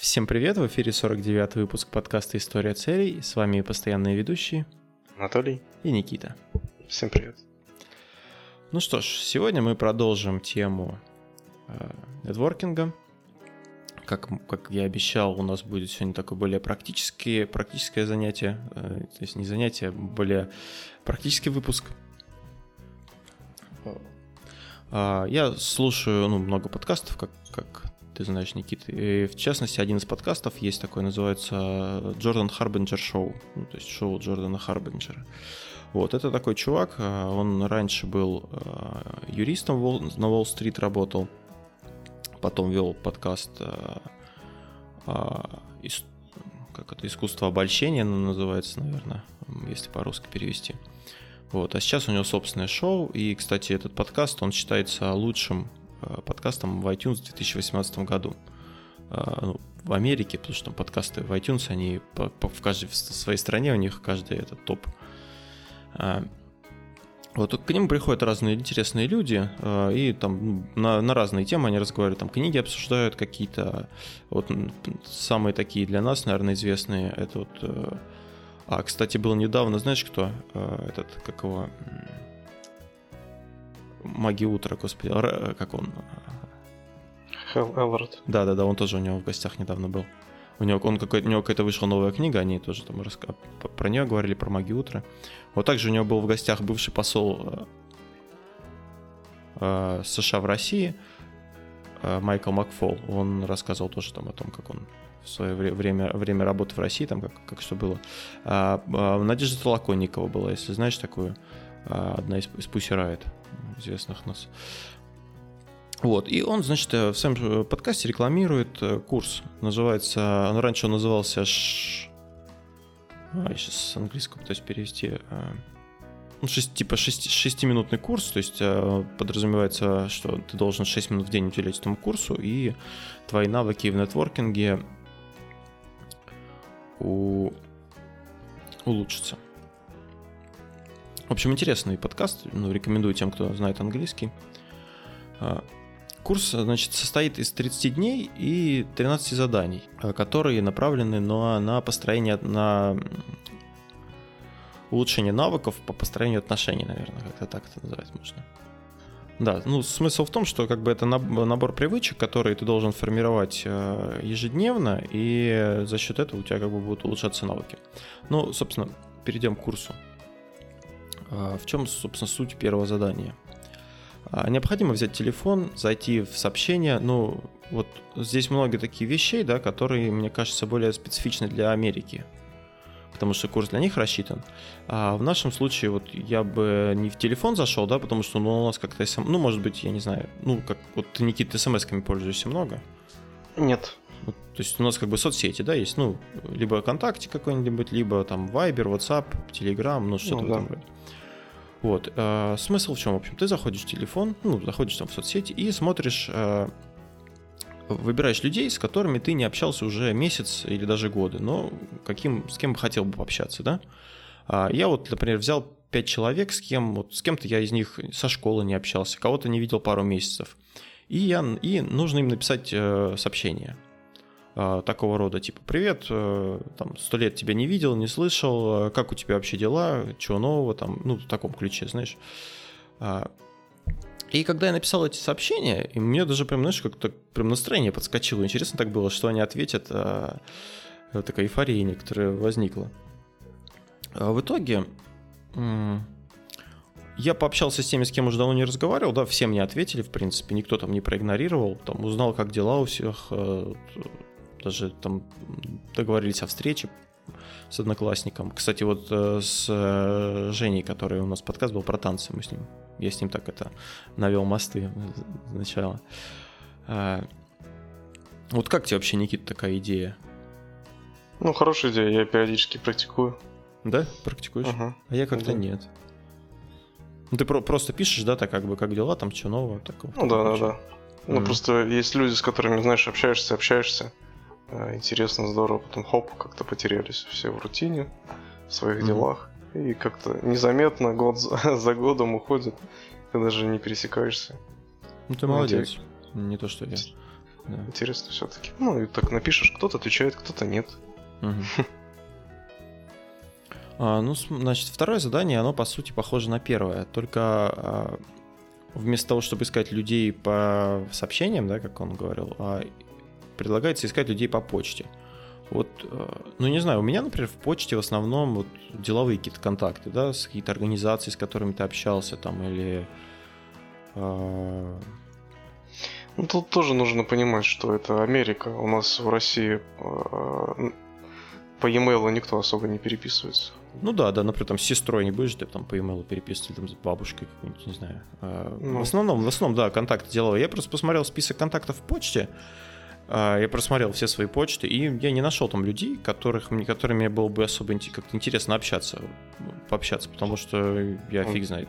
Всем привет, в эфире 49 выпуск подкаста «История целей». С вами постоянные ведущие Анатолий и Никита. Всем привет. Ну что ж, сегодня мы продолжим тему э, нетворкинга. Как, как я обещал, у нас будет сегодня такое более практические, практическое занятие, э, то есть не занятие, а более практический выпуск. Э, я слушаю ну, много подкастов, как, как ты знаешь, Никита. И в частности, один из подкастов есть такой, называется Джордан Харбинджер Шоу. Ну, то есть шоу Джордана Харбинджера. Вот, это такой чувак, э, он раньше был э, юристом на Уолл-стрит работал, потом вел подкаст э, как это, искусство обольщения называется, наверное, если по-русски перевести. Вот, а сейчас у него собственное шоу, и, кстати, этот подкаст, он считается лучшим Э, подкастом в iTunes в 2018 году. Э, ну, в Америке, потому что там подкасты в iTunes, они по, по, в каждой в своей стране, у них каждый этот топ. Э, вот к ним приходят разные интересные люди, и там ну, на, на разные темы они разговаривают, там книги обсуждают какие-то, вот самые такие для нас, наверное, известные, это вот, а, кстати, был недавно, знаешь кто, этот, как его, Маги утра, господи, как он? Хелл Эллард. Да-да-да, он тоже у него в гостях недавно был. У него, он какой, у него какая-то вышла новая книга, они тоже там раска... про нее говорили, про магию утра. Вот также у него был в гостях бывший посол э, э США в России, э, Майкл Макфол. Он рассказывал тоже там о том, как он в свое время, время работы в России, там как, как что было. А, а, Надежда Толоконникова была, если знаешь такую, а, одна из, из Pussy Riot известных нас. Вот, и он, значит, э, в своем подкасте рекламирует э, курс. Называется, ну, раньше он назывался Ш... А, я сейчас с английского пытаюсь перевести. Э, ну, 6, типа 6, 6-минутный курс, то есть подразумевается, что ты должен 6 минут в день уделять этому курсу, и твои навыки в нетворкинге у... улучшатся. В общем, интересный подкаст, ну, рекомендую тем, кто знает английский. А, курс, значит, состоит из 30 дней и 13 заданий, а, которые направлены на, на построение, на улучшение навыков по построению отношений, наверное, как-то так это называть можно. Да, ну смысл в том, что как бы это набор привычек, которые ты должен формировать а, ежедневно, и за счет этого у тебя как бы будут улучшаться навыки. Ну, собственно, перейдем к курсу. А, в чем, собственно, суть первого задания? А, необходимо взять телефон, зайти в сообщения. Ну, вот здесь много таких вещей, да, которые, мне кажется, более специфичны для Америки. Потому что курс для них рассчитан. А в нашем случае, вот я бы не в телефон зашел, да, потому что ну, у нас как-то, ну, может быть, я не знаю, ну, как вот ты, Никита, смс-ками пользуешься много? Нет. Вот, то есть у нас как бы соцсети, да, есть, ну, либо ВКонтакте какой-нибудь, либо там Viber, WhatsApp, Telegram, ну, что-то ну, в этом роде. Вот. Э, смысл в чем? В общем, ты заходишь в телефон, ну, заходишь там в соцсети и смотришь, э, выбираешь людей, с которыми ты не общался уже месяц или даже годы, но каким, с кем бы хотел бы пообщаться, да? А я вот, например, взял пять человек, с кем, вот с кем-то я из них со школы не общался, кого-то не видел пару месяцев. И, я, и нужно им написать э, сообщение. А, такого рода, типа, привет, э, там, сто лет тебя не видел, не слышал, э, как у тебя вообще дела, чего нового, там, ну, в таком ключе, знаешь. А, и когда я написал эти сообщения, и мне даже прям, знаешь, как-то прям настроение подскочило. Интересно так было, что они ответят. А, такая эйфория некоторая возникла. А в итоге я пообщался с теми, с кем уже давно не разговаривал, да, всем не ответили, в принципе, никто там не проигнорировал, там узнал, как дела у всех, даже там договорились о встрече с одноклассником. Кстати, вот э, с э, Женей, который у нас подкаст был про танцы, мы с ним, я с ним так это навел мосты сначала. А, вот как тебе вообще, Никита, такая идея? Ну, хорошая идея, я периодически практикую. Да, практикуешь? Ага. А я как-то да. нет. Ну, ты про- просто пишешь, да, так как бы, как дела, там, что нового, такого. Ну, да, да, да. Ну, просто есть люди, с которыми, знаешь, общаешься, общаешься, интересно, здорово, потом хоп, как-то потерялись все в рутине, в своих mm-hmm. делах. И как-то незаметно год за, за годом уходит, ты даже не пересекаешься. Ну ты молодец. Не то, что я. Да. Интересно все-таки. Ну, и так напишешь, кто-то отвечает, кто-то нет. Угу. А, ну, значит, второе задание, оно по сути похоже на первое, только а, вместо того, чтобы искать людей по сообщениям, да, как он говорил, а, предлагается искать людей по почте. Вот, а, ну не знаю, у меня, например, в почте в основном вот деловые какие-то контакты, да, с какие-то организации, с которыми ты общался, там, или... Э... Ну, тут тоже нужно понимать, что это Америка. У нас в России э, по e-mail никто особо не переписывается. Ну да, да, например, там с сестрой не будешь ты там по e-mail переписывать, там с бабушкой какой-нибудь, не знаю. А, ну. В основном, в основном, да, контакты делал. Я просто посмотрел список контактов в почте, я просмотрел все свои почты, и я не нашел там людей, которых, которыми мне было бы особо как-то интересно общаться, пообщаться, потому что я фиг знает.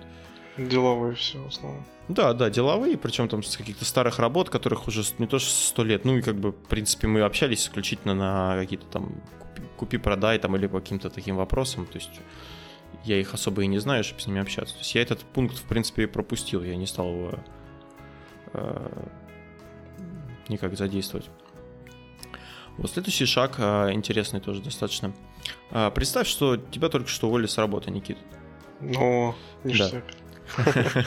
Деловые все в основном. Да, да, деловые, причем там с каких-то старых работ, которых уже не то что сто лет, ну и как бы, в принципе, мы общались исключительно на какие-то там купи-продай там или по каким-то таким вопросам, то есть я их особо и не знаю, чтобы с ними общаться. То есть я этот пункт, в принципе, пропустил, я не стал его э, никак задействовать. Вот следующий шаг э, интересный тоже достаточно. Э, представь, что тебя только что уволили с работы, Никит. Ну, ништяк. Да.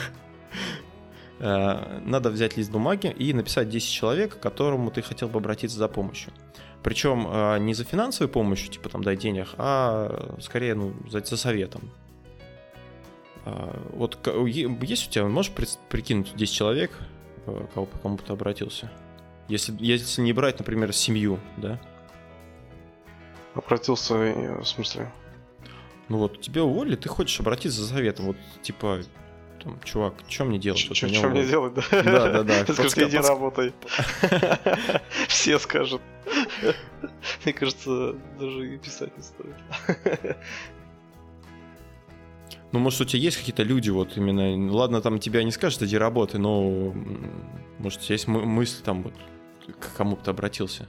Э, надо взять лист бумаги и написать 10 человек, к которому ты хотел бы обратиться за помощью. Причем не за финансовой помощью, типа там дай денег, а скорее ну, за, за советом. Вот есть у тебя, можешь прикинуть 10 человек, кого, к кому ты обратился? Если, если не брать, например, семью, да? Обратился, в смысле? Ну вот, тебе уволили, ты хочешь обратиться за советом. Вот, типа, там, чувак, что мне делать? Что вот мне делать, да? Да, да, да. Скажи, иди работай. Все скажут. Мне кажется, даже и писать не стоит. Ну, может, у тебя есть какие-то люди, вот именно, ладно, там тебя не скажут, иди работай, но, может, тебя есть мысль там, вот, к кому бы ты обратился?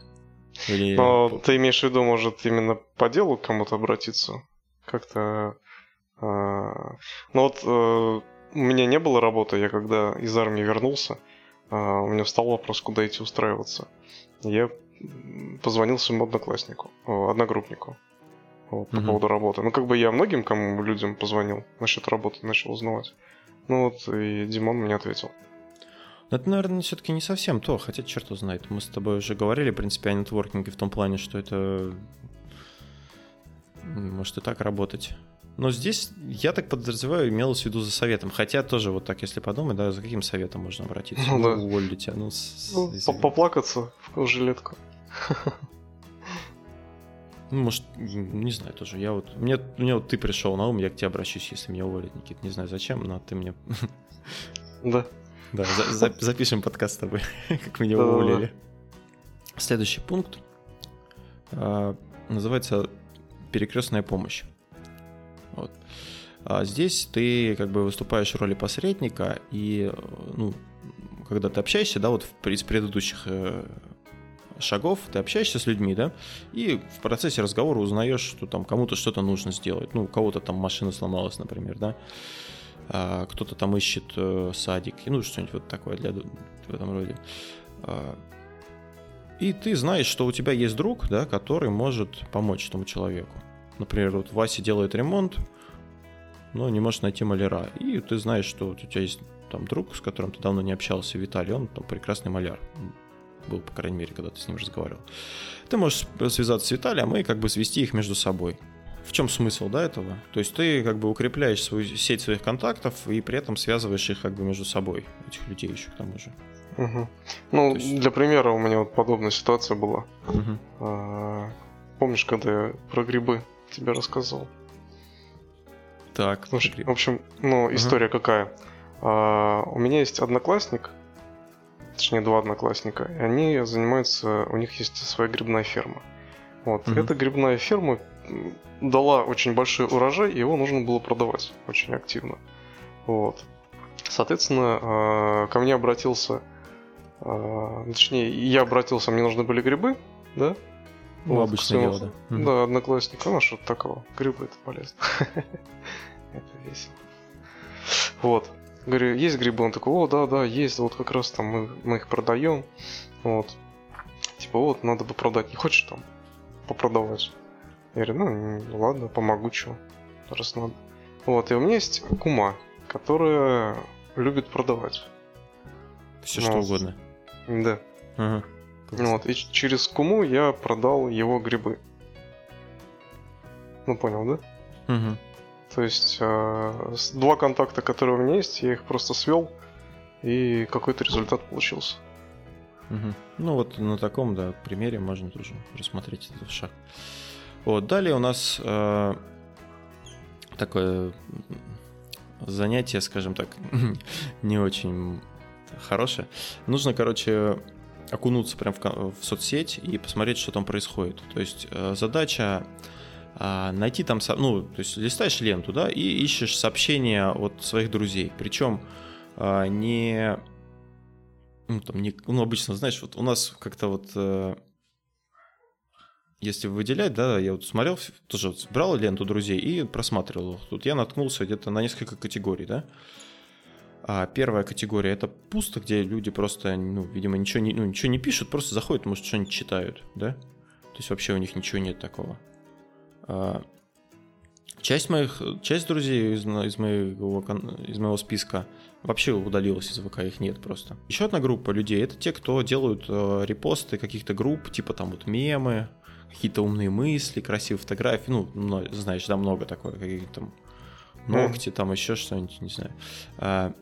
Или... Но ты имеешь в виду, может, именно по делу к кому-то обратиться? Как-то... А... Ну вот э, у меня не было работы, я когда из армии вернулся, а, у меня встал вопрос, куда идти устраиваться. Я позвонил своему однокласснику, одногруппнику вот, по угу. поводу работы. Ну, как бы я многим кому людям позвонил насчет работы, начал узнавать. Ну вот, и Димон мне ответил. Но это, наверное, все-таки не совсем то, хотя черт его знает. Мы с тобой уже говорили, в принципе, о нетворкинге в том плане, что это может и так работать. Но здесь, я так подразумеваю, имелось в виду за советом. Хотя тоже вот так, если подумать, да, за каким советом можно обратиться? Ну, да. Уволили тебя. Ну, с, ну если... поплакаться в жилетку. Ну, может, не знаю тоже. Я вот, мне, мне вот ты пришел на ум, я к тебе обращусь, если меня уволят, Никит. Не знаю зачем, но ты мне... Да. Да, за, за, запишем подкаст с тобой, как меня уволили. Следующий пункт э, называется перекрестная помощь. Вот. А здесь ты как бы выступаешь в роли посредника, и ну, когда ты общаешься, да, вот из предыдущих э, шагов ты общаешься с людьми, да, и в процессе разговора узнаешь, что там кому-то что-то нужно сделать. Ну, у кого-то там машина сломалась, например, да, а, кто-то там ищет э, садик, ну, что-нибудь вот такое для, в этом роде. А, и ты знаешь, что у тебя есть друг, да, который может помочь этому человеку. Например, вот Вася делает ремонт, но не может найти маляра. И ты знаешь, что вот у тебя есть там друг, с которым ты давно не общался, Виталий, он там прекрасный маляр. Был, по крайней мере, когда ты с ним разговаривал. Ты можешь связаться с Виталием и как бы свести их между собой. В чем смысл, да, этого? То есть ты как бы укрепляешь свою сеть своих контактов и при этом связываешь их как бы между собой, этих людей еще к тому же. Угу. Ну, есть... для примера у меня вот подобная ситуация была. Угу. А, помнишь, когда я про грибы тебе рассказывал. Так. Слушай, в общем, ну, история ага. какая. А, у меня есть одноклассник, точнее, два одноклассника, и они занимаются, у них есть своя грибная ферма. Вот. Угу. Эта грибная ферма дала очень большой урожай, и его нужно было продавать очень активно. Вот. Соответственно, а, ко мне обратился, а, точнее, я обратился, мне нужны были грибы, да, ну, вот, обычное дело, да. Да, одноклассник. Ну, что такого? Грибы это полезно. это весело. Вот. Говорю, есть грибы? Он такой, о, да, да, есть, вот как раз там мы, мы их продаем. Вот. типа, вот, надо бы продать, не хочешь там попродавать? Я говорю, ну, ладно, помогу, что, раз надо. Вот, и у меня есть кума, которая любит продавать. Все ну, что угодно. Да. Ага. Вот, и через куму я продал его грибы. Ну, понял, да? Угу. То есть э, два контакта, которые у меня есть, я их просто свел, и какой-то результат получился. Угу. Ну вот на таком, да, примере можно тоже рассмотреть этот шаг. Вот, далее у нас э, такое занятие, скажем так, не очень хорошее. Нужно, короче, окунуться прям в, в соцсеть и посмотреть, что там происходит. То есть э, задача а, найти там, ну, то есть листаешь ленту, да, и ищешь сообщения от своих друзей. Причем а, не, ну, там, не, ну, обычно, знаешь, вот у нас как-то вот, э, если выделять, да, я вот смотрел, тоже вот брал ленту друзей и просматривал. Тут я наткнулся где-то на несколько категорий, да. А первая категория это пусто, где люди просто, ну, видимо, ничего не, ну, ничего не пишут, просто заходят, может, что-нибудь читают, да. То есть вообще у них ничего нет такого. А, часть моих, часть друзей из, из, моего, из моего списка вообще удалилась из ВК, их нет просто. Еще одна группа людей это те, кто делают э, репосты каких-то групп, типа там вот мемы, какие-то умные мысли, красивые фотографии, ну, знаешь, да, много такое, какие-то там ногти, там еще что-нибудь, не знаю. А,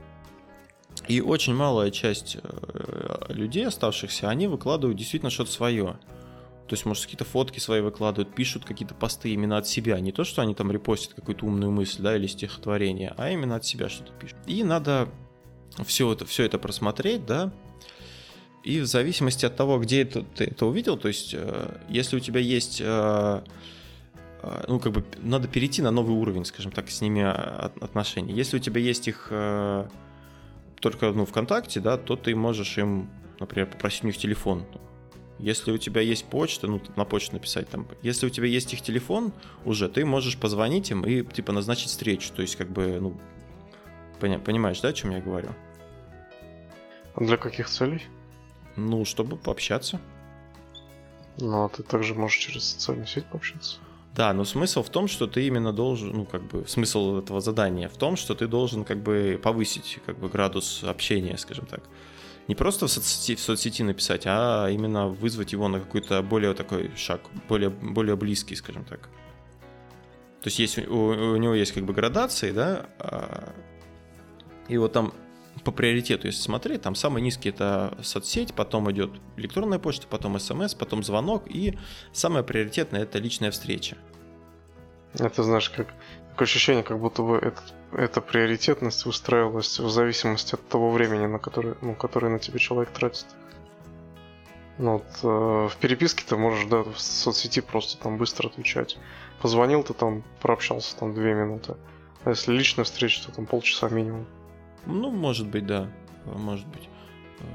и очень малая часть э, людей оставшихся, они выкладывают действительно что-то свое. То есть, может, какие-то фотки свои выкладывают, пишут какие-то посты именно от себя. Не то, что они там репостят какую-то умную мысль, да, или стихотворение, а именно от себя что-то пишут. И надо все это, все это просмотреть, да, и в зависимости от того, где это, ты это увидел, то есть, э, если у тебя есть, э, э, ну, как бы, надо перейти на новый уровень, скажем так, с ними отношений. Если у тебя есть их только, ну, ВКонтакте, да, то ты можешь им, например, попросить у них телефон, если у тебя есть почта, ну, на почту написать там. Если у тебя есть их телефон уже, ты можешь позвонить им и, типа, назначить встречу. То есть, как бы, ну, понимаешь, да, о чем я говорю? А для каких целей? Ну, чтобы пообщаться. Ну, а ты также можешь через социальную сеть пообщаться. Да, но смысл в том, что ты именно должен, ну, как бы, смысл этого задания в том, что ты должен, как бы, повысить, как бы, градус общения, скажем так не просто в соцсети, в соцсети написать, а именно вызвать его на какой-то более такой шаг, более, более близкий, скажем так. То есть есть, у, у него есть как бы градации, да, а, и вот там по приоритету, если смотреть, там самый низкий это соцсеть, потом идет электронная почта, потом смс, потом звонок, и самое приоритетное это личная встреча. Это знаешь, как такое ощущение, как будто бы этот эта приоритетность устраивалась в зависимости от того времени, на которое, ну, которое на тебя человек тратит. Ну, вот, э, в переписке ты можешь, да, в соцсети просто там быстро отвечать. Позвонил ты там, прообщался там две минуты. А если личная встреча, то там полчаса минимум. Ну, может быть, да. Может быть. Э,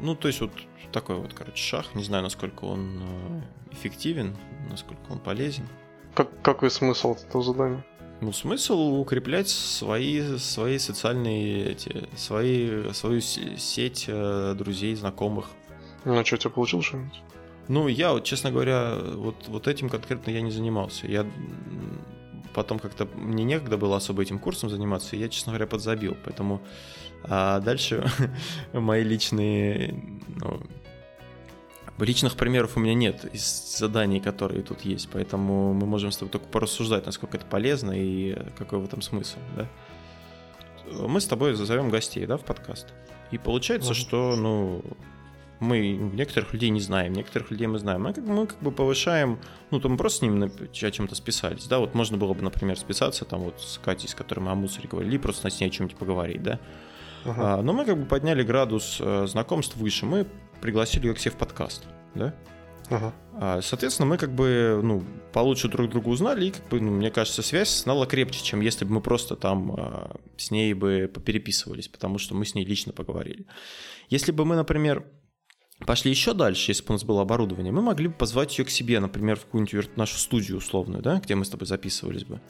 ну, то есть вот такой вот, короче, шаг. Не знаю, насколько он э, эффективен, насколько он полезен. Как, какой смысл этого задания? Ну, смысл укреплять свои, свои социальные, эти, свои, свою сеть э, друзей, знакомых. Ну, а что, у тебя получилось что-нибудь? Ну, я, вот, честно говоря, вот, вот этим конкретно я не занимался. Я потом как-то мне некогда было особо этим курсом заниматься, и я, честно говоря, подзабил. Поэтому а дальше мои личные ну, Личных примеров у меня нет из заданий, которые тут есть, поэтому мы можем с тобой только порассуждать, насколько это полезно и какой в этом смысл, да? Мы с тобой зазовем гостей, да, в подкаст. И получается, что, ну, мы некоторых людей не знаем, некоторых людей мы знаем. Мы как, мы как бы повышаем, ну, там просто с ними о чем-то списались, да, вот можно было бы, например, списаться там вот с Катей, с которой мы о мусоре говорили, просто с ней о чем-нибудь поговорить, да. Uh-huh. А, но мы как бы подняли градус э, знакомств выше, мы пригласили ее к себе в подкаст, да? Ага. А, соответственно, мы как бы, ну, получше друг друга узнали, и, как бы, ну, мне кажется, связь стала крепче, чем если бы мы просто там а, с ней бы попереписывались, потому что мы с ней лично поговорили. Если бы мы, например, пошли еще дальше, если бы у нас было оборудование, мы могли бы позвать ее к себе, например, в какую-нибудь нашу студию условную, да, где мы с тобой записывались бы.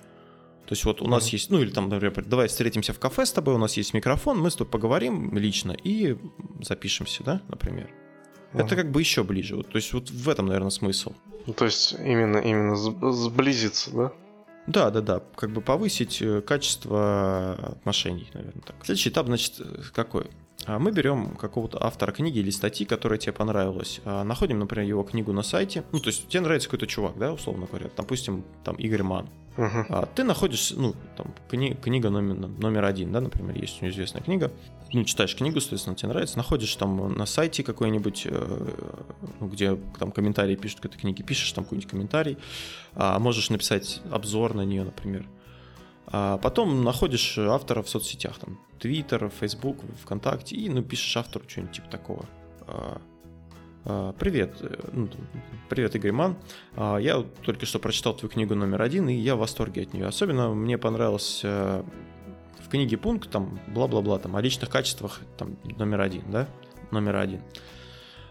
То есть вот у нас есть, ну или там, например, давай встретимся в кафе с тобой, у нас есть микрофон, мы с тобой поговорим лично и запишемся, да, например. Uh-huh. Это как бы еще ближе. Вот, то есть вот в этом, наверное, смысл. Ну, то есть именно, именно сблизиться, да? Да, да, да. Как бы повысить э, качество отношений, наверное, так. Следующий этап, значит, э, какой? А мы берем какого-то автора книги или статьи, которая тебе понравилась, а находим, например, его книгу на сайте. Ну, то есть тебе нравится какой-то чувак, да, условно говоря, допустим, там Игорь Ман. Uh-huh. Ты находишь, ну, там, кни- книга номер, номер один, да, например, есть у него известная книга. Ну, читаешь книгу, соответственно, тебе нравится, находишь там на сайте какой-нибудь, э, ну, где там комментарии пишут к этой книге, пишешь там какой-нибудь комментарий, можешь написать обзор на нее, например. А потом находишь автора в соцсетях, там, Twitter, Facebook, ВКонтакте, и ну, пишешь автору что-нибудь типа такого. А, а, привет, э, ну, привет, Игорь Ман. А, я только что прочитал твою книгу номер один, и я в восторге от нее. Особенно мне понравился э, в книге пункт, там, бла-бла-бла, там, о личных качествах, там, номер один, да, номер один.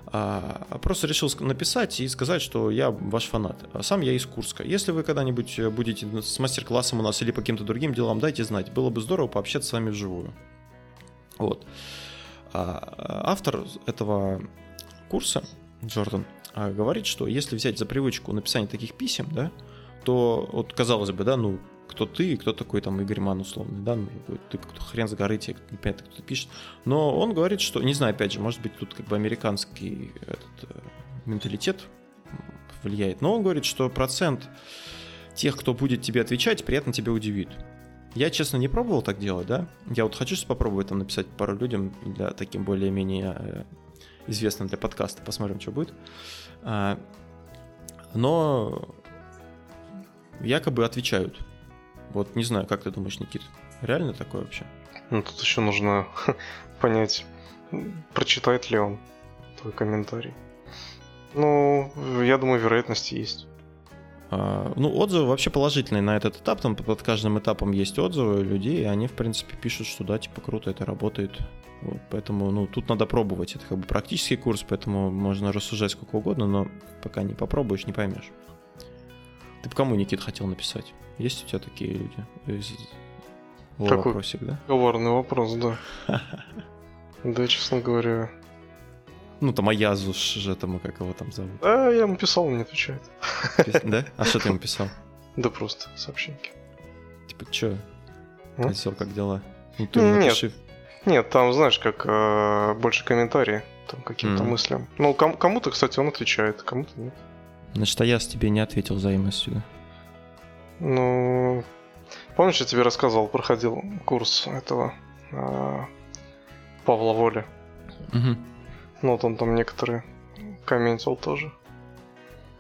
А, просто решил написать и сказать, что я ваш фанат. Сам я из Курска. Если вы когда-нибудь будете с мастер-классом у нас или по каким-то другим делам, дайте знать. Было бы здорово пообщаться с вами вживую. Вот. А, автор этого курса, Джордан, а, говорит, что если взять за привычку написание таких писем, да, то вот казалось бы, да, ну кто ты, кто такой там Игорь Ман условный, да, ну, ты кто хрен с горы, тебе непонятно, кто пишет. Но он говорит, что, не знаю, опять же, может быть, тут как бы американский этот, э, менталитет влияет, но он говорит, что процент тех, кто будет тебе отвечать, приятно тебя удивит. Я, честно, не пробовал так делать, да. Я вот хочу попробовать там написать пару людям для таким более-менее э, известным для подкаста. Посмотрим, что будет. А, но якобы отвечают. Вот не знаю, как ты думаешь, Никит, реально такое вообще? Ну, тут еще нужно понять, прочитает ли он твой комментарий. Ну, я думаю, вероятность есть. А, ну, отзывы вообще положительные на этот этап. Там под каждым этапом есть отзывы людей, и они, в принципе, пишут, что да, типа круто, это работает. Вот, поэтому, ну, тут надо пробовать. Это как бы практический курс, поэтому можно рассуждать сколько угодно, но пока не попробуешь, не поймешь. Ты бы кому, Никит, хотел написать? Есть у тебя такие люди? Такой вопросик, да? Коварный вопрос, да. Да, честно говоря. Ну, там Аязу же там, как его там зовут. А, я ему писал, он не отвечает. Да? А что ты ему писал? Да просто сообщеньки. Типа, чё? Козел, как дела? Нет, нет, там, знаешь, как э, больше комментарии, там каким-то мыслям. Ну, кому-то, кстати, он отвечает, кому-то нет. Значит, а я с тебе не ответил взаимностью? Ну, помнишь, я тебе рассказывал, проходил курс этого э, Павла Воли. Угу. Ну, вот он там некоторые комментил тоже.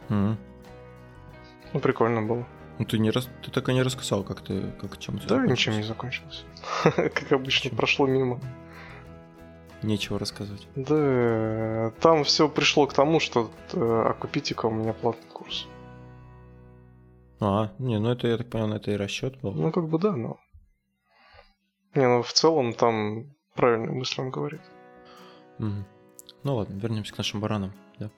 Угу. Ну, прикольно было. Ну, ты не рас... ты так и не рассказал, как ты, как чем Да, ничем не закончилось. как обычно, прошло мимо. Нечего рассказывать. Да, там все пришло к тому, что э, окупите-ка у меня платный курс. А, не, ну это, я так понял, это и расчет был. Ну, как бы да, но... Не, ну в целом там правильный мысль он говорит. Угу. Ну ладно, вернемся к нашим баранам. Да.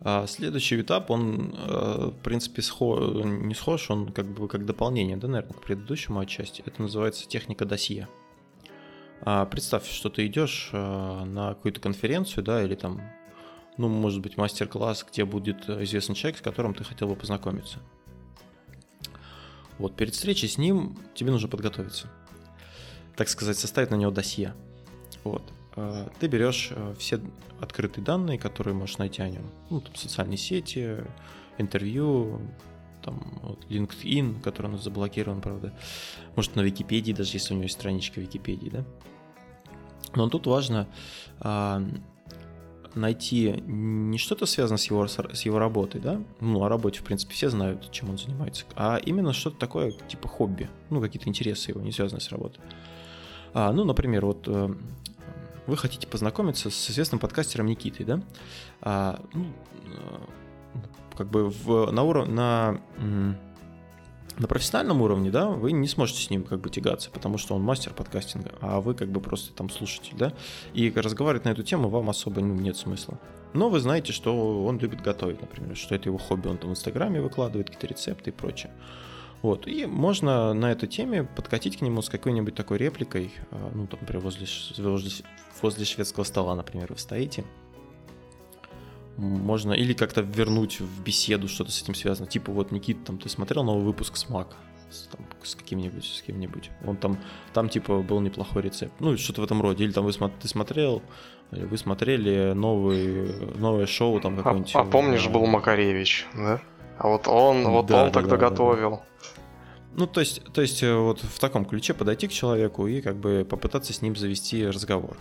А следующий этап, он, э, в принципе, схож, не схож, он как бы как дополнение, да, наверное, к предыдущему отчасти. Это называется техника досье. А представь, что ты идешь э, на какую-то конференцию, да, или там, ну, может быть, мастер-класс, где будет известный человек, с которым ты хотел бы познакомиться. Вот перед встречей с ним тебе нужно подготовиться. Так сказать, составить на него досье. Вот. А, ты берешь э, все открытые данные, которые можешь найти о нем. Ну, там, социальные сети, интервью, там, вот, LinkedIn, который у нас заблокирован, правда. Может, на Википедии, даже если у него есть страничка Википедии, да. Но тут важно а, найти не что-то связанное с его, с его работой, да, ну, о работе, в принципе, все знают, чем он занимается, а именно что-то такое, типа хобби, ну, какие-то интересы его, не связанные с работой. А, ну, например, вот э, вы хотите познакомиться с известным подкастером Никитой, да, а, ну, э, как бы в, на уровне, на на профессиональном уровне, да, вы не сможете с ним как бы тягаться, потому что он мастер подкастинга, а вы как бы просто там слушатель, да, и разговаривать на эту тему вам особо ну, нет смысла. Но вы знаете, что он любит готовить, например, что это его хобби, он там в Инстаграме выкладывает какие-то рецепты и прочее. Вот, и можно на этой теме подкатить к нему с какой-нибудь такой репликой, а, ну, там, например, возле, возле, возле шведского стола, например, вы стоите, можно или как-то вернуть в беседу что-то с этим связано. Типа вот, Никит, там ты смотрел новый выпуск с Mac? С, там, с каким-нибудь, с кем-нибудь. Он там, там типа был неплохой рецепт. Ну, что-то в этом роде. Или там вы, ты смотрел, вы смотрели новый, новое шоу там а, какое-нибудь. А, а помнишь, был Макаревич, да? А вот он, вот да, он да, тогда да, готовил. Да. Ну, то есть, то есть, э, вот в таком ключе подойти к человеку и как бы попытаться с ним завести разговор.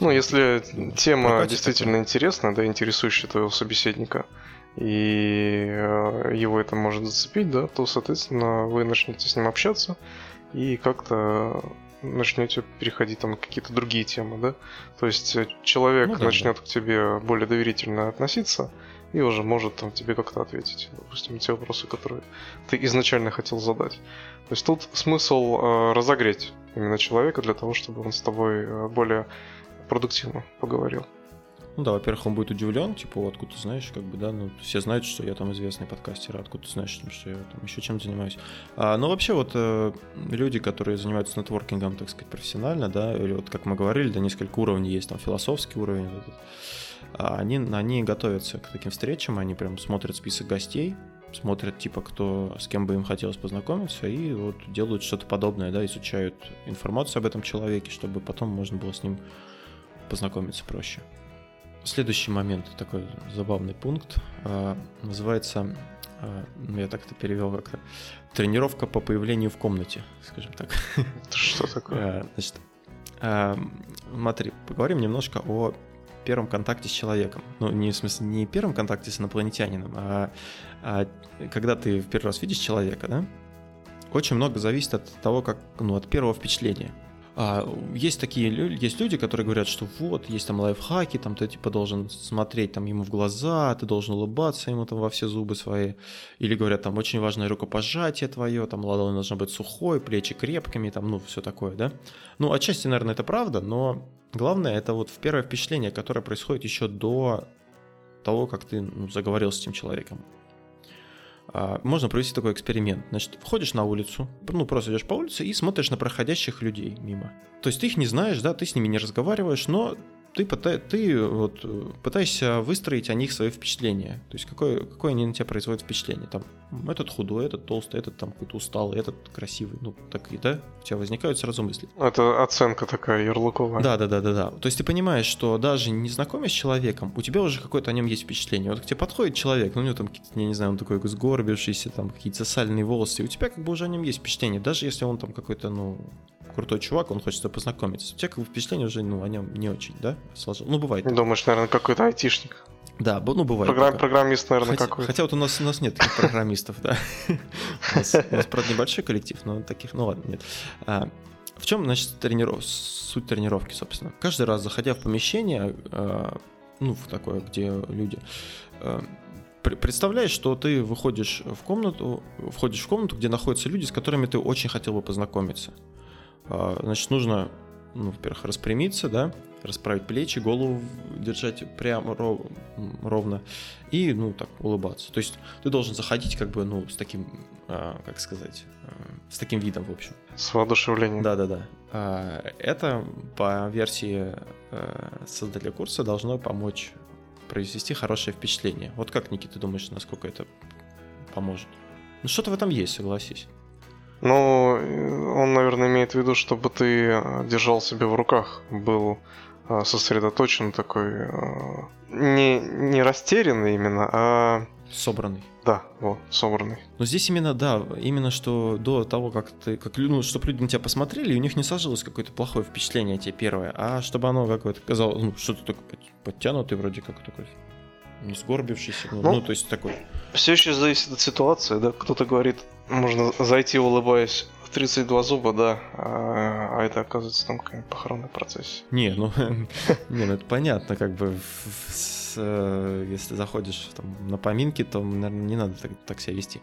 Ну, если тема действительно такое. интересна, да, интересующая твоего собеседника, и э, его это может зацепить, да, то, соответственно, вы начнете с ним общаться и как-то начнете переходить там какие-то другие темы, да. То есть э, человек ну, да, начнет да. к тебе более доверительно относиться и уже может там тебе как-то ответить, допустим, те вопросы, которые ты изначально хотел задать. То есть тут смысл э, разогреть именно человека для того, чтобы он с тобой э, более продуктивно поговорил. Ну да, во-первых, он будет удивлен, типа, откуда ты знаешь, как бы, да, ну, все знают, что я там известный подкастер, а откуда ты знаешь, что я там еще чем занимаюсь. А, но вообще вот э, люди, которые занимаются нетворкингом, так сказать, профессионально, да, или вот как мы говорили, да, несколько уровней есть, там, философский уровень, вот а они, они готовятся к таким встречам, они прям смотрят список гостей, смотрят, типа, кто, с кем бы им хотелось познакомиться, и вот делают что-то подобное, да, изучают информацию об этом человеке, чтобы потом можно было с ним познакомиться проще. Следующий момент, такой забавный пункт, а, называется, а, ну, я так это перевел как-то, тренировка по появлению в комнате, скажем так. Что такое? А, значит, смотри, поговорим немножко о первом контакте с человеком. Ну, не в смысле не первом контакте с инопланетянином, а, а когда ты в первый раз видишь человека, да, очень много зависит от того, как, ну, от первого впечатления. А, есть такие есть люди, которые говорят, что вот, есть там лайфхаки, там ты типа должен смотреть там ему в глаза, ты должен улыбаться ему там во все зубы свои. Или говорят, там очень важное рукопожатие твое, там ладонь должна быть сухой, плечи крепкими, там, ну, все такое, да. Ну, отчасти, наверное, это правда, но главное это вот первое впечатление, которое происходит еще до того, как ты ну, заговорил с этим человеком. А, можно провести такой эксперимент. Значит, входишь на улицу, ну, просто идешь по улице и смотришь на проходящих людей мимо. То есть ты их не знаешь, да, ты с ними не разговариваешь, но ты, ты вот пытаешься выстроить о них свои впечатления. То есть какое, какое они на тебя производят впечатление. Там этот худой, этот толстый, этот там какой-то усталый, этот красивый. Ну, так и да, у тебя возникают сразу мысли. Это оценка такая ярлыковая. Да, да, да, да, да. То есть ты понимаешь, что даже не знакомясь с человеком, у тебя уже какое-то о нем есть впечатление. Вот к тебе подходит человек, ну у него там какие-то, я не знаю, он такой сгорбившийся, там какие-то сальные волосы, и у тебя как бы уже о нем есть впечатление, даже если он там какой-то, ну, крутой чувак, он хочет познакомиться. У тебя как бы впечатление уже ну, о нем не очень, да, сложил. Ну, бывает. Думаешь, наверное, какой-то айтишник. Да, ну бывает. Программ, программист, наверное, хотя, какой-то. Хотя вот у нас, у нас нет таких программистов, да. У нас, правда, небольшой коллектив, но таких, ну ладно, нет. А, в чем, значит, трениров... суть тренировки, собственно? Каждый раз, заходя в помещение, а, ну, в такое, где люди, а, представляешь, что ты выходишь в комнату, входишь в комнату, где находятся люди, с которыми ты очень хотел бы познакомиться. А, значит, нужно, ну, во-первых, распрямиться, да, расправить плечи, голову держать прямо ровно и, ну, так, улыбаться. То есть ты должен заходить как бы, ну, с таким, а, как сказать, а, с таким видом, в общем. С воодушевлением. Да-да-да. Это по версии создателя курса должно помочь произвести хорошее впечатление. Вот как, Никита, ты думаешь, насколько это поможет? Ну, что-то в этом есть, согласись. Ну, он, наверное, имеет в виду, чтобы ты э, держал себя в руках, был э, сосредоточен такой, э, не, не растерянный именно, а... Собранный. Да, вот, собранный. Но здесь именно, да, именно что до того, как ты, как, ну, чтобы люди на тебя посмотрели, у них не сложилось какое-то плохое впечатление о тебе первое, а чтобы оно какое-то казалось, ну, что-то такое подтянутый вроде как такой, не сгорбившийся, ну, ну, ну, то есть такой. Все еще зависит от ситуации, да, кто-то говорит, можно зайти, улыбаясь, в 32 зуба, да, а, а это оказывается там какая-нибудь похоронная процессия. Не, ну, не, ну это понятно, как бы, э, если заходишь там, на поминки, то, наверное, не надо так, так себя вести.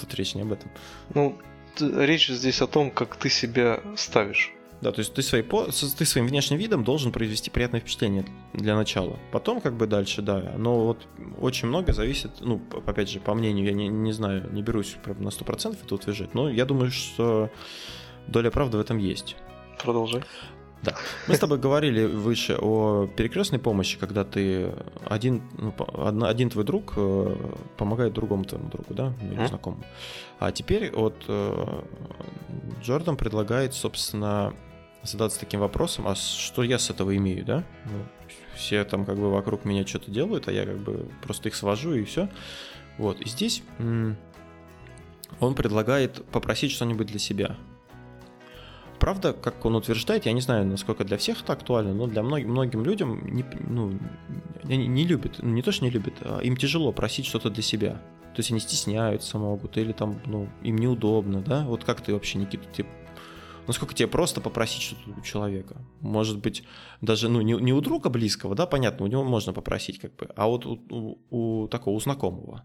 Тут речь не об этом. Ну, речь здесь о том, как ты себя ставишь. Да, то есть ты, свои, ты своим внешним видом должен произвести приятное впечатление для начала. Потом как бы дальше, да. Но вот очень много зависит, ну, опять же, по мнению, я не, не знаю, не берусь на 100% это утверждать, но я думаю, что доля правды в этом есть. Продолжай. Да. Мы с тобой говорили выше о перекрестной помощи, когда ты один, ну, один твой друг э, помогает другому твоему другу, да, или mm-hmm. знакомому. А теперь вот э, Джордан предлагает, собственно, задаться таким вопросом, а что я с этого имею, да? Ну, все там как бы вокруг меня что-то делают, а я как бы просто их свожу и все. Вот, и здесь он предлагает попросить что-нибудь для себя. Правда, как он утверждает, я не знаю, насколько для всех это актуально, но для многим, многим людям не, ну, не, не любят, ну, не то, что не любят, а им тяжело просить что-то для себя. То есть они стесняются могут, или там, ну, им неудобно, да? Вот как ты вообще, Никита, ты насколько тебе просто попросить что-то у человека. Может быть, даже ну, не, не у друга близкого, да, понятно, у него можно попросить, как бы, а вот у, у, у такого, у знакомого.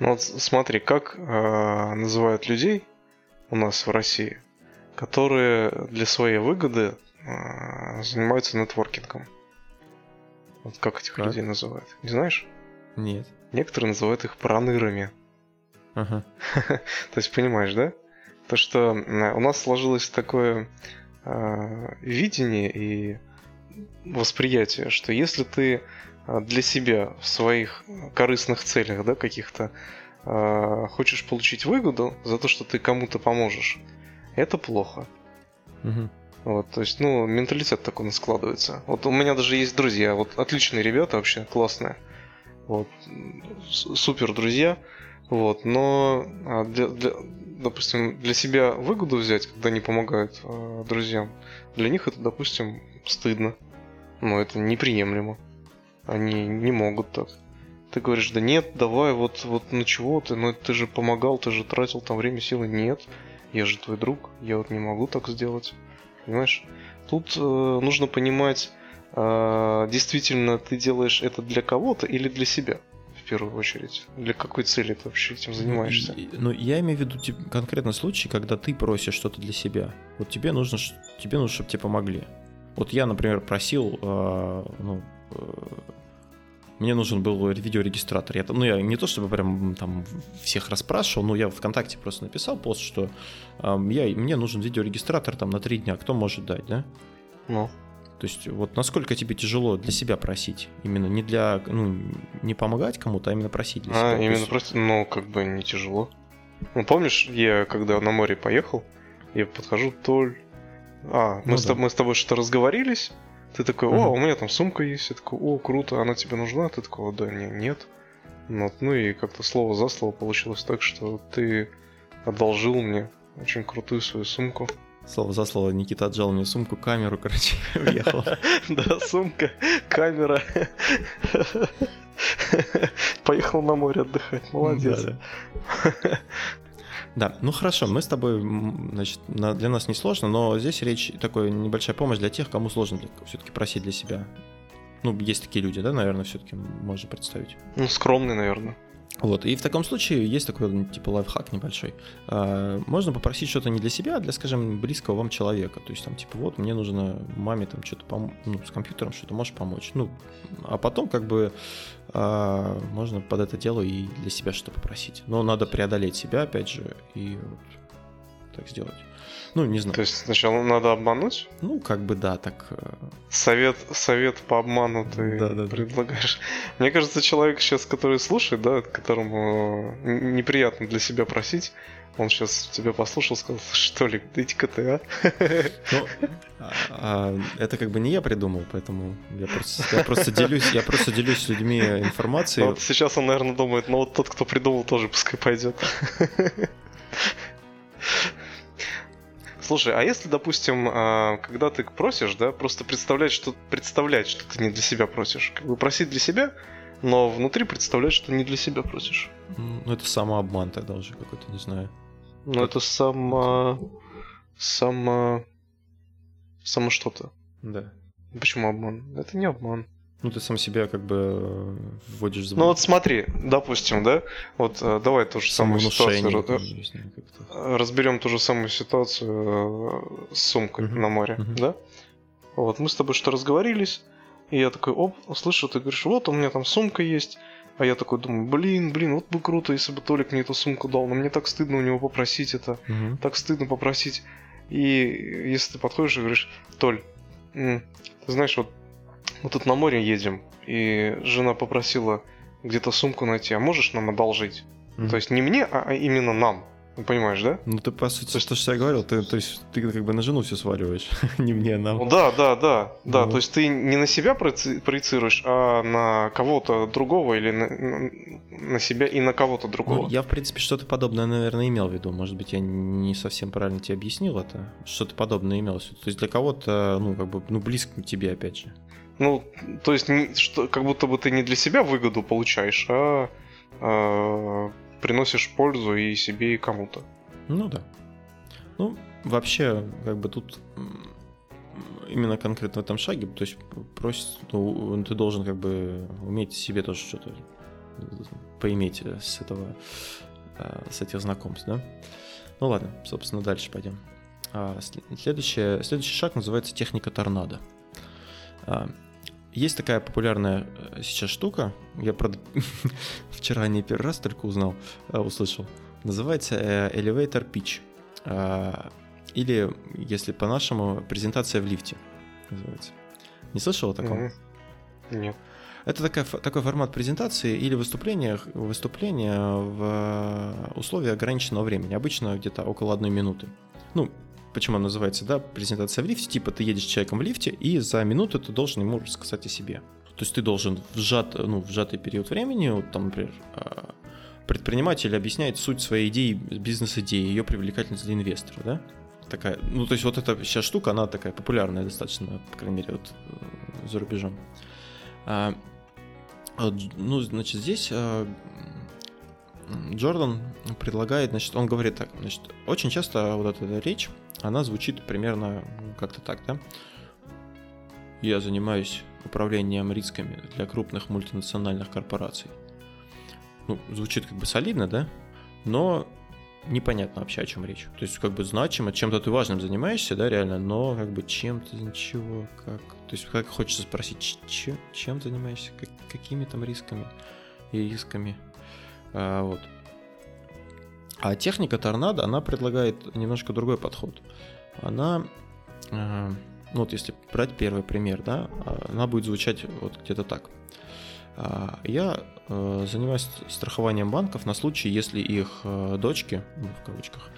Ну вот смотри, как э, называют людей у нас в России, которые для своей выгоды э, занимаются нетворкингом. Вот как этих как? людей называют? Не знаешь? Нет. Некоторые называют их пронырами. Ага. То есть понимаешь, да? То, что у нас сложилось такое э, видение и восприятие, что если ты а, для себя в своих корыстных целях, да, каких-то э, хочешь получить выгоду за то, что ты кому-то поможешь, это плохо. Угу. Вот, то есть, ну, менталитет такой складывается. Вот у меня даже есть друзья, вот отличные ребята вообще, классные. Вот, супер друзья. Вот, но для, для, допустим, для себя выгоду взять, когда не помогают э, друзьям, для них это, допустим, стыдно. Но это неприемлемо. Они не могут так. Ты говоришь, да нет, давай, вот, вот ну чего ты, ну ты же помогал, ты же тратил там время, силы. Нет, я же твой друг, я вот не могу так сделать. Понимаешь? Тут э, нужно понимать, э, действительно ты делаешь это для кого-то или для себя в первую очередь? Для какой цели ты вообще этим занимаешься? Ну, я имею в виду конкретно случай, когда ты просишь что-то для себя. Вот тебе нужно, тебе нужно, чтобы тебе помогли. Вот я, например, просил, э, ну, э, мне нужен был видеорегистратор. Я, ну, я не то чтобы прям там всех расспрашивал, но я ВКонтакте просто написал пост, что э, я, мне нужен видеорегистратор там на три дня, кто может дать, да? Ну. То есть вот насколько тебе тяжело для себя просить? Именно не для, ну, не помогать кому-то, а именно просить для а, себя. А, именно есть... просто, ну, как бы не тяжело. Ну, помнишь, я когда на море поехал, я подхожу, Толь... А, мы, ну, с, да. мы с тобой что-то разговорились, ты такой, о, у меня там сумка есть, я такой, о, круто, она тебе нужна? Ты такой, да, не, нет. Вот, ну и как-то слово за слово получилось так, что ты одолжил мне очень крутую свою сумку. Слово за слово, Никита отжал мне сумку, камеру, короче, уехал. Да, сумка, камера. Поехал на море отдыхать, молодец. Да, ну хорошо, мы с тобой, значит, для нас не сложно, но здесь речь такой небольшая помощь для тех, кому сложно все-таки просить для себя. Ну, есть такие люди, да, наверное, все-таки можно представить. Ну, скромный, наверное. Вот, и в таком случае есть такой, ну, типа, лайфхак небольшой. А, можно попросить что-то не для себя, а для, скажем, близкого вам человека. То есть, там, типа, вот, мне нужно маме там что-то пом- ну, с компьютером что-то можешь помочь. Ну, а потом, как бы, а, можно под это дело и для себя что-то попросить. Но надо преодолеть себя, опять же, и вот так сделать. Ну, не знаю. То есть сначала надо обмануть? Ну, как бы да, так. Э, совет, совет по обману ты да, да, предлагаешь. Да. Мне кажется, человек сейчас, который слушает, да, которому неприятно для себя просить, он сейчас тебя послушал, сказал, что ли, иди-ка ты, а? Ну, а, а, это как бы не я придумал, поэтому я просто, я просто делюсь, я просто делюсь с людьми информацией. Вот сейчас он, наверное, думает, ну вот тот, кто придумал, тоже пускай пойдет. Слушай, а если, допустим, а, когда ты просишь, да, просто представлять, что представлять, что ты не для себя просишь, как бы просить для себя, но внутри представлять, что не для себя просишь. Ну это самообман тогда уже какой-то, не знаю. Ну это само, само, само что-то. Да. Почему обман? Это не обман. Ну, ты сам себя как бы э, вводишь в Ну вот смотри, допустим, да, вот э, давай ту же самую ситуацию разберем ту же самую ситуацию э, с сумкой uh-huh. на море, uh-huh. да? Вот мы с тобой что разговорились, и я такой, оп, слышу, ты говоришь, вот у меня там сумка есть, а я такой думаю, блин, блин, вот бы круто, если бы Толик мне эту сумку дал, но мне так стыдно у него попросить это, uh-huh. так стыдно попросить. И если ты подходишь и говоришь, Толь, ты знаешь, вот мы тут на море едем, и жена попросила где-то сумку найти, а можешь нам одолжить? Mm-hmm. То есть не мне, а, а именно нам. Ну, понимаешь, да? Ну, ты, по сути, то, что, я говорил, ты, то есть ты как бы на жену все сваливаешь, не мне, а нам. Ну, да, да, да, да, ну. то есть ты не на себя проецируешь, а на кого-то другого или на, на себя и на кого-то другого. Ну, я, в принципе, что-то подобное, наверное, имел в виду. Может быть, я не совсем правильно тебе объяснил это. Что-то подобное имелось. То есть для кого-то, ну, как бы, ну, близко к тебе, опять же. Ну, то есть, что, как будто бы ты не для себя выгоду получаешь, а, а приносишь пользу и себе, и кому-то. Ну да. Ну, вообще, как бы тут именно конкретно в этом шаге, то есть просит, ну, ты должен как бы уметь себе тоже что-то поиметь с этого, а, с этих знакомств, да? Ну ладно, собственно, дальше пойдем. А, следующий, следующий шаг называется техника торнадо. А, есть такая популярная э, сейчас штука, я правда вчера не первый раз только узнал, а, услышал. Называется э, Elevator Pitch. А, или, если по-нашему, презентация в лифте называется. Не слышал о таком? Нет. Это такая, такой формат презентации или выступления, выступления в э, условиях ограниченного времени, обычно где-то около одной минуты. Ну, почему она называется, да, презентация в лифте, типа ты едешь с человеком в лифте, и за минуту ты должен ему рассказать о себе. То есть ты должен в, сжат, ну, в сжатый период времени, вот там, например, а, предприниматель объясняет суть своей идеи, бизнес-идеи, ее привлекательность для инвестора, да? Такая, ну, то есть вот эта вся штука, она такая популярная достаточно, по крайней мере, вот э, за рубежом. А, ну, значит, здесь а, Джордан предлагает, значит, он говорит так, значит, очень часто вот эта речь, она звучит примерно как-то так, да? Я занимаюсь управлением рисками для крупных мультинациональных корпораций. Ну, звучит как бы солидно, да? Но непонятно вообще, о чем речь. То есть, как бы значимо, чем-то ты важным занимаешься, да, реально, но как бы чем-то ничего, как... То есть, как хочется спросить, чем, чем занимаешься, как, какими там рисками и рисками. А, вот. А техника торнадо, она предлагает немножко другой подход. Она, э, ну вот если брать первый пример, да, она будет звучать вот где-то так. А, я э, занимаюсь страхованием банков на случай, если их э, дочки, ну, в кавычках,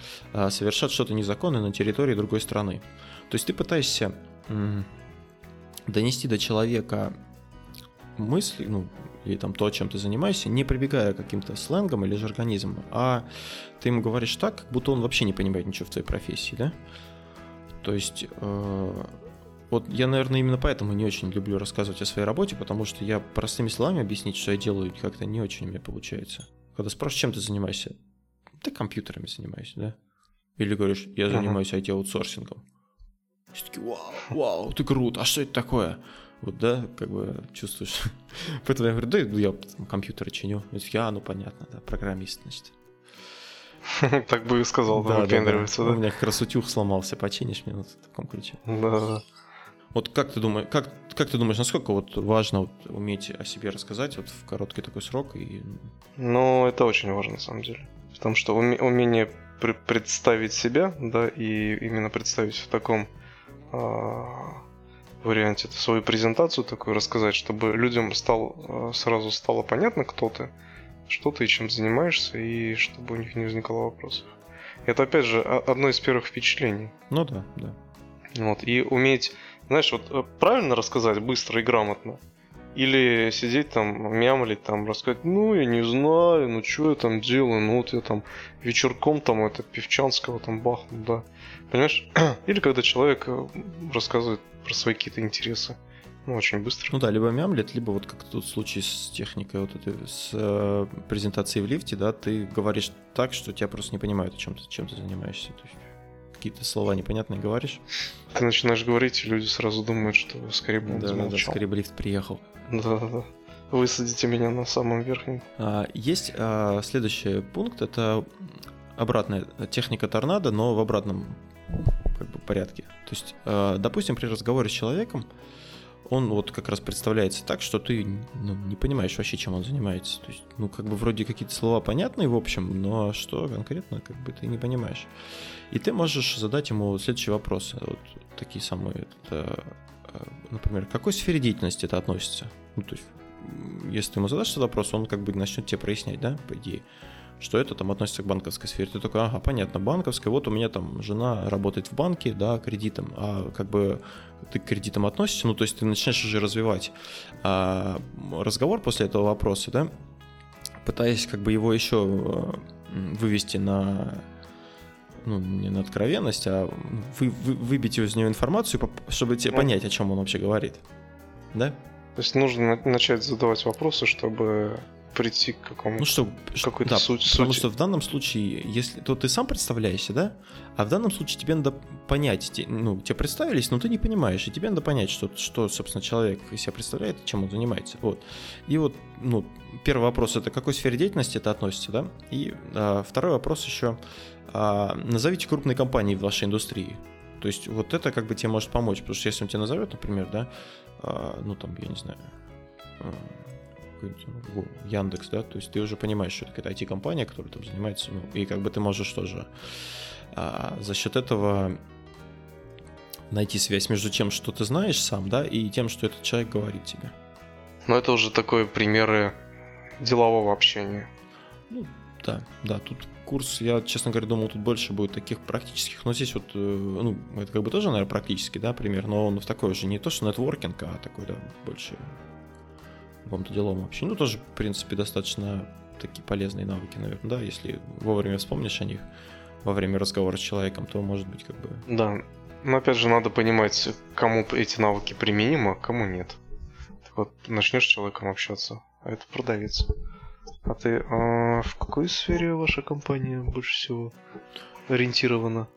совершат что-то незаконное на территории другой страны. То есть ты пытаешься донести до человека мысли, ну, или там то, чем ты занимаешься, не прибегая к каким-то сленгам или жаргонизмам, а ты ему говоришь так, как будто он вообще не понимает ничего в твоей профессии, да? То есть, э, вот я, наверное, именно поэтому не очень люблю рассказывать о своей работе, потому что я простыми словами объяснить, что я делаю, как-то не очень у меня получается. Когда спрашиваешь, чем ты занимаешься? Ты компьютерами занимаюсь, да? Или говоришь, я занимаюсь IT-аутсорсингом. Все таки вау, вау, ты крут, а что это такое? Вот, да, как бы чувствуешь. Поэтому я говорю, да, я там, компьютеры чиню. Я, ну понятно, да, программист, значит. Так бы и сказал, да, выпендривается, да, У меня как раз утюг сломался, починишь мне вот в таком ключе. Да, Вот как ты думаешь, как, как ты думаешь, насколько вот важно вот уметь о себе рассказать вот в короткий такой срок? И... Ну, это очень важно на самом деле. Потому что умение представить себя, да, и именно представить в таком а, варианте это свою презентацию такую рассказать, чтобы людям стал, э, сразу стало понятно, кто ты, что ты и чем занимаешься, и чтобы у них не возникало вопросов. Это, опять же, одно из первых впечатлений. Ну да, да. Вот, и уметь, знаешь, вот э, правильно рассказать быстро и грамотно, или сидеть там, мямлить там, рассказать, ну, я не знаю, ну, что я там делаю, ну, вот я там вечерком там это Певчанского там бахнул, да. Понимаешь? Или когда человек э, рассказывает про свои какие-то интересы. Ну, очень быстро. Ну да, либо мямлет, либо вот как тут случай с техникой вот этой, с э, презентацией в лифте, да, ты говоришь так, что тебя просто не понимают, чем ты, чем ты занимаешься. То есть какие-то слова непонятные говоришь. Ты начинаешь говорить, и люди сразу думают, что скорее бы да, да, да, скорее бы лифт приехал. Да, да, да. Высадите меня на самом верхнем. А, есть а, следующий пункт, это обратная техника торнадо, но в обратном как бы, порядке. То есть, э, допустим, при разговоре с человеком он вот как раз представляется так, что ты ну, не понимаешь вообще, чем он занимается. То есть, ну, как бы вроде какие-то слова понятные в общем, но что конкретно, как бы ты не понимаешь. И ты можешь задать ему следующие вопросы. Вот такие самые. Это, э, например, к какой сфере деятельности это относится? Ну, то есть, если ты ему задашь этот вопрос, он как бы начнет тебе прояснять, да, по идее что это там относится к банковской сфере. Ты такой, ага, понятно, банковская, вот у меня там жена работает в банке, да, кредитом, а как бы ты к кредитам относишься, ну, то есть ты начинаешь уже развивать а, разговор после этого вопроса, да, пытаясь как бы его еще вывести на ну, не на откровенность, а вы, вы, выбить из него информацию, чтобы тебе ну, понять, о чем он вообще говорит. Да? То есть нужно начать задавать вопросы, чтобы прийти к какому-то ну, что, какой-то да, суть, потому сути. что в данном случае, если то ты сам представляешься, да, а в данном случае тебе надо понять, ну, тебе представились, но ты не понимаешь, и тебе надо понять, что, что собственно, человек из себя представляет, чем он занимается, вот. И вот, ну, первый вопрос это к какой сфере деятельности это относится, да, и а, второй вопрос еще, а, назовите крупные компании в вашей индустрии, то есть вот это как бы тебе может помочь, потому что если он тебе назовет, например, да, а, ну там, я не знаю, а, ну, Яндекс, да, то есть ты уже понимаешь, что это какая-то IT-компания, которая там занимается, ну, и как бы ты можешь тоже а, за счет этого найти связь между тем, что ты знаешь сам, да, и тем, что этот человек говорит тебе. Ну, это уже такое примеры делового общения. Ну, да, да, тут курс, я, честно говоря, думал, тут больше будет таких практических, но здесь вот, э, ну, это как бы тоже, наверное, практический, да, пример, но он в такой уже не то, что нетворкинг, а такой, да, больше каком-то деловом общении. Ну, тоже, в принципе, достаточно такие полезные навыки, наверное, да, если вовремя вспомнишь о них во время разговора с человеком, то может быть как бы... Да, но опять же надо понимать, кому эти навыки применимы, а кому нет. Так вот, начнешь с человеком общаться, а это продавец. А ты а в какой сфере ваша компания больше всего ориентирована?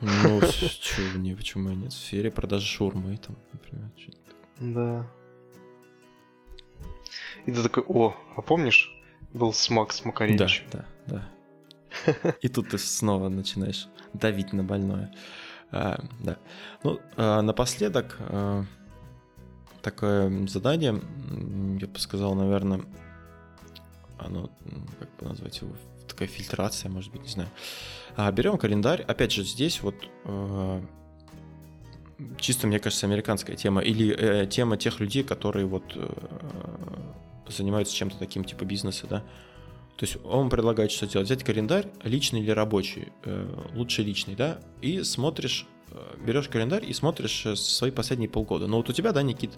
Ну, что, не, почему нет? В сфере продажи шурмы там, например. Да. И ты такой, о, а помнишь, был смак с Макаревичем? Да, да, да. И тут ты снова начинаешь давить на больное. А, да. Ну, а, напоследок а, такое задание, я бы сказал, наверное, оно, как бы назвать его, такая фильтрация, может быть, не знаю. А, берем календарь, опять же, здесь вот а, чисто, мне кажется, американская тема, или э, тема тех людей, которые вот э, занимаются чем-то таким типа бизнеса, да. То есть он предлагает что делать? Взять календарь, личный или рабочий, э, лучше личный, да, и смотришь, э, берешь календарь и смотришь э, свои последние полгода. Но вот у тебя, да, Никит,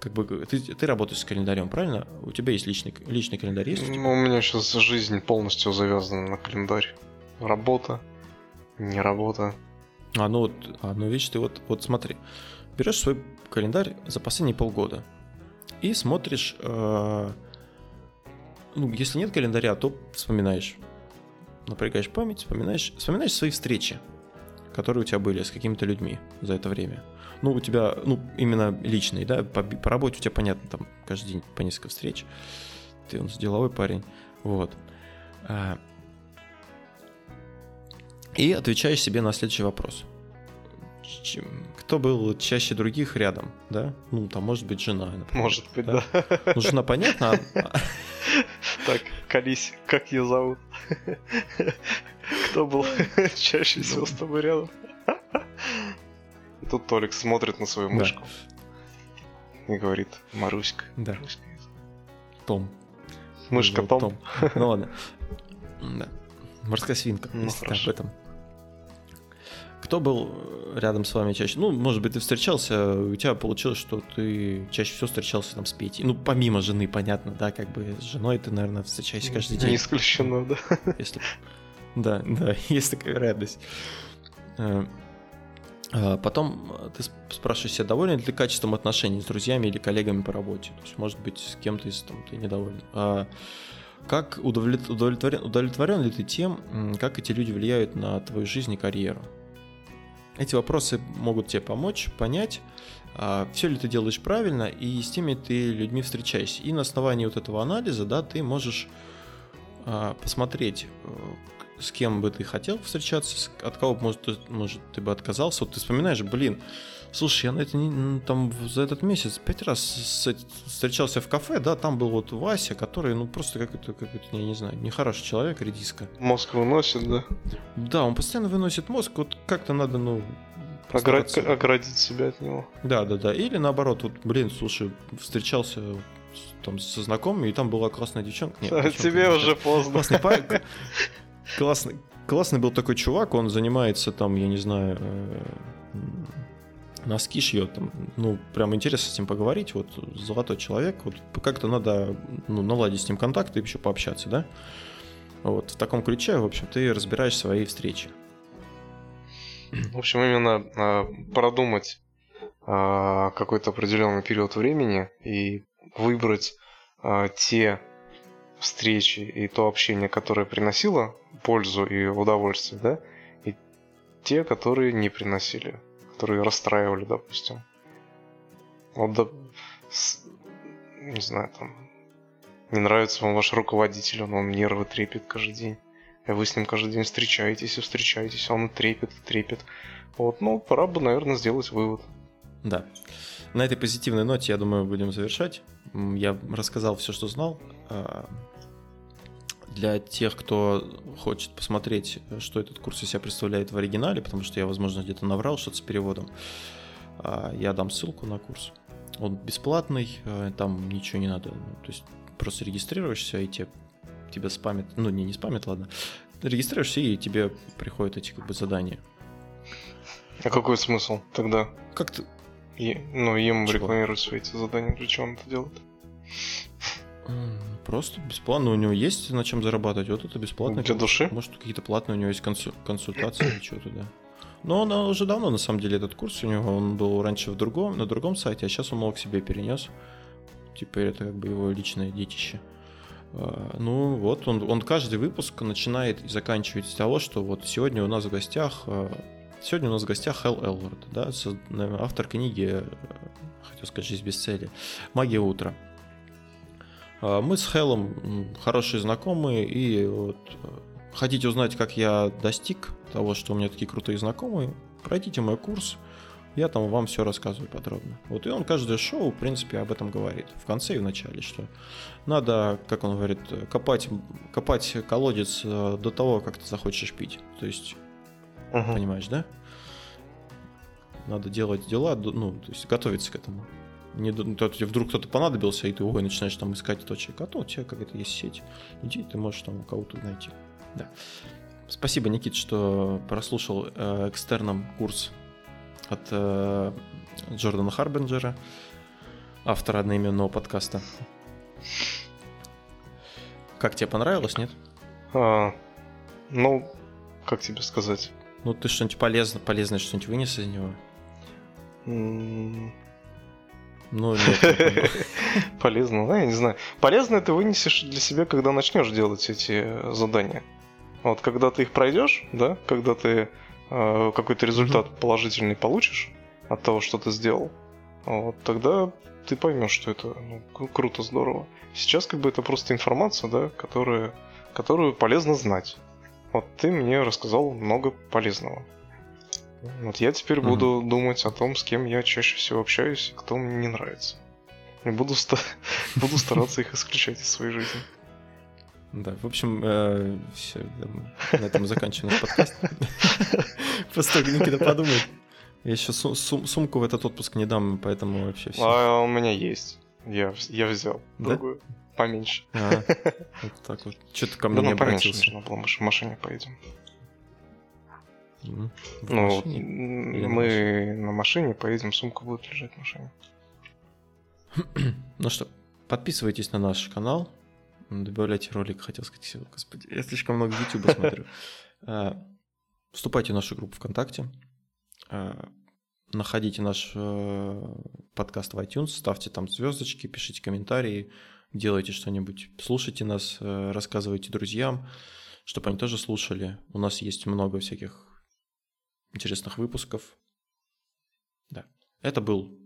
как бы ты, ты работаешь с календарем, правильно? У тебя есть личный, личный календарь, есть? Ну, у меня сейчас жизнь полностью завязана на календарь. Работа, не работа. А, ну вот, а, ну видишь, ты вот, вот смотри, берешь свой календарь за последние полгода, и смотришь, э, ну, если нет календаря, то вспоминаешь. Напрягаешь память, вспоминаешь, вспоминаешь свои встречи, которые у тебя были с какими-то людьми за это время. Ну, у тебя, ну, именно личные, да, по, по работе у тебя, понятно, там каждый день по несколько встреч. Ты нас деловой парень. Вот. И отвечаешь себе на следующий вопрос кто был чаще других рядом, да? Ну, там, может быть, жена, например. Может быть, да. да. Ну, жена, понятно. А так, колись, как ее зовут? Кто был чаще всего с тобой рядом? И тут Толик смотрит на свою мышку и говорит, Маруська. Да. Том. Мышка Том. Ну ладно. Да. Морская свинка, ну, если об этом. Кто был рядом с вами чаще? Ну, может быть, ты встречался, у тебя получилось, что ты чаще всего встречался там с Петей. Ну, помимо жены, понятно, да, как бы с женой ты, наверное, встречаешься каждый день. Не исключено, да. Если... Да, да, есть такая радость. Э, а потом ты спрашиваешь себя, доволен ли ты качеством отношений с друзьями или коллегами по работе. То есть, может быть, с кем-то из там ты недоволен. А как удовлетворен, удовлетворен ли ты тем, как эти люди влияют на твою жизнь и карьеру? Эти вопросы могут тебе помочь понять, а, все ли ты делаешь правильно и с теми ты людьми встречаешься. И на основании вот этого анализа, да, ты можешь а, посмотреть, э, с кем бы ты хотел встречаться, от кого, может, может, ты бы отказался. Вот ты вспоминаешь, блин, слушай, я на это не, там за этот месяц пять раз с, встречался в кафе, да, там был вот Вася, который, ну, просто какой-то, какой-то, я не знаю, нехороший человек, редиска. Мозг выносит, да? Да, он постоянно выносит мозг, вот как-то надо, ну, Оградить, оградить себя от него. Да, да, да. Или наоборот, вот, блин, слушай, встречался там со знакомыми, и там была классная девчонка. Нет, а тебе уже поздно. Классный парень. Классный, классный был такой чувак, он занимается там, я не знаю, э, носки шьет, там, ну, прям интересно с ним поговорить, вот, золотой человек, вот, как-то надо, ну, наладить с ним контакт и еще пообщаться, да? Вот, в таком ключе, в общем, ты разбираешь свои встречи. В общем, именно э, продумать э, какой-то определенный период времени и выбрать э, те встречи и то общение, которое приносило пользу и удовольствие, да, и те, которые не приносили, которые расстраивали, допустим. Вот, да, с, не знаю, там, не нравится вам ваш руководитель, он вам нервы трепет каждый день. И вы с ним каждый день встречаетесь и встречаетесь, а он трепет и трепет. Вот, ну, пора бы, наверное, сделать вывод. Да. На этой позитивной ноте, я думаю, будем завершать. Я рассказал все, что знал. Для тех, кто хочет посмотреть, что этот курс из себя представляет в оригинале, потому что я, возможно, где-то наврал что-то с переводом, а, я дам ссылку на курс. Он бесплатный, а, там ничего не надо. То есть просто регистрируешься, и тебе тебя спамят, ну не, не спамят, ладно, регистрируешься и тебе приходят эти как бы задания. А какой смысл тогда? Как ты? И, ну, им Чего? рекламировать свои эти задания, для чего он это делает? Просто бесплатно. У него есть на чем зарабатывать. Вот это бесплатно. Для души? Может, какие-то платные у него есть консу- консультации или что-то, да. Но он уже давно, на самом деле, этот курс у него, он был раньше в другом, на другом сайте, а сейчас он его к себе перенес. Теперь это как бы его личное детище. А, ну вот, он, он каждый выпуск начинает и заканчивает с того, что вот сегодня у нас в гостях а, Сегодня у нас в гостях Хелл Элвард, да, автор книги, хотел сказать, «Жизнь без цели», «Магия утра». А, мы с Хеллом хорошие знакомые, и вот хотите узнать, как я достиг того, что у меня такие крутые знакомые, пройдите мой курс – я там вам все рассказываю подробно. Вот и он каждое шоу, в принципе, об этом говорит. В конце и в начале, что надо, как он говорит, копать, копать колодец э, до того, как ты захочешь пить. То есть, угу. понимаешь, да? Надо делать дела, ну, то есть готовиться к этому. Не, то, вдруг кто-то понадобился, и ты ой, начинаешь там искать точек. А то у тебя какая-то есть сеть. Иди, ты можешь там кого-то найти. Да. Спасибо, Никит, что прослушал э, экстерном курс от э, Джордана Харбинджера, автора одноименного подкаста. Как тебе понравилось, нет? А, ну, как тебе сказать? Ну, ты что-нибудь полезное, полезное что-нибудь вынес из него? Mm. Ну, нет. Полезно, да, я не знаю. Полезно ты вынесешь для себя, когда начнешь делать эти задания. Вот когда ты их пройдешь, да, когда ты Э, какой-то результат mm-hmm. положительный получишь от того, что ты сделал, вот, тогда ты поймешь, что это ну, круто, здорово. Сейчас как бы это просто информация, да, которая, которую полезно знать. Вот ты мне рассказал много полезного. Вот я теперь mm-hmm. буду думать о том, с кем я чаще всего общаюсь, кто мне не нравится. И буду, ста- буду стараться их исключать из своей жизни. Да, в общем, э, все, на этом заканчиваем наш подкаст. Просто Никита подумает. Я еще сумку в этот отпуск не дам, поэтому вообще все. А у меня есть. Я, я взял другую, поменьше. А, вот так вот. Что ты ко мне не обратился? нужно было, мы в машине поедем. Ну, мы на машине поедем, сумка будет лежать в машине. ну что, подписывайтесь на наш канал, Добавляйте ролик, хотел сказать. Господи, я слишком много YouTube смотрю. А, вступайте в нашу группу ВКонтакте. А, находите наш э, подкаст в iTunes, ставьте там звездочки, пишите комментарии, делайте что-нибудь, слушайте нас, э, рассказывайте друзьям, чтобы они тоже слушали. У нас есть много всяких интересных выпусков. Да. Это был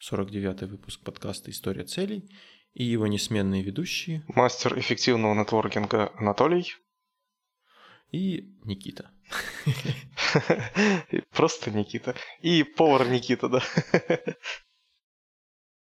49-й выпуск подкаста «История целей» и его несменные ведущие. Мастер эффективного нетворкинга Анатолий. и Никита. Просто Никита. И повар Никита, да.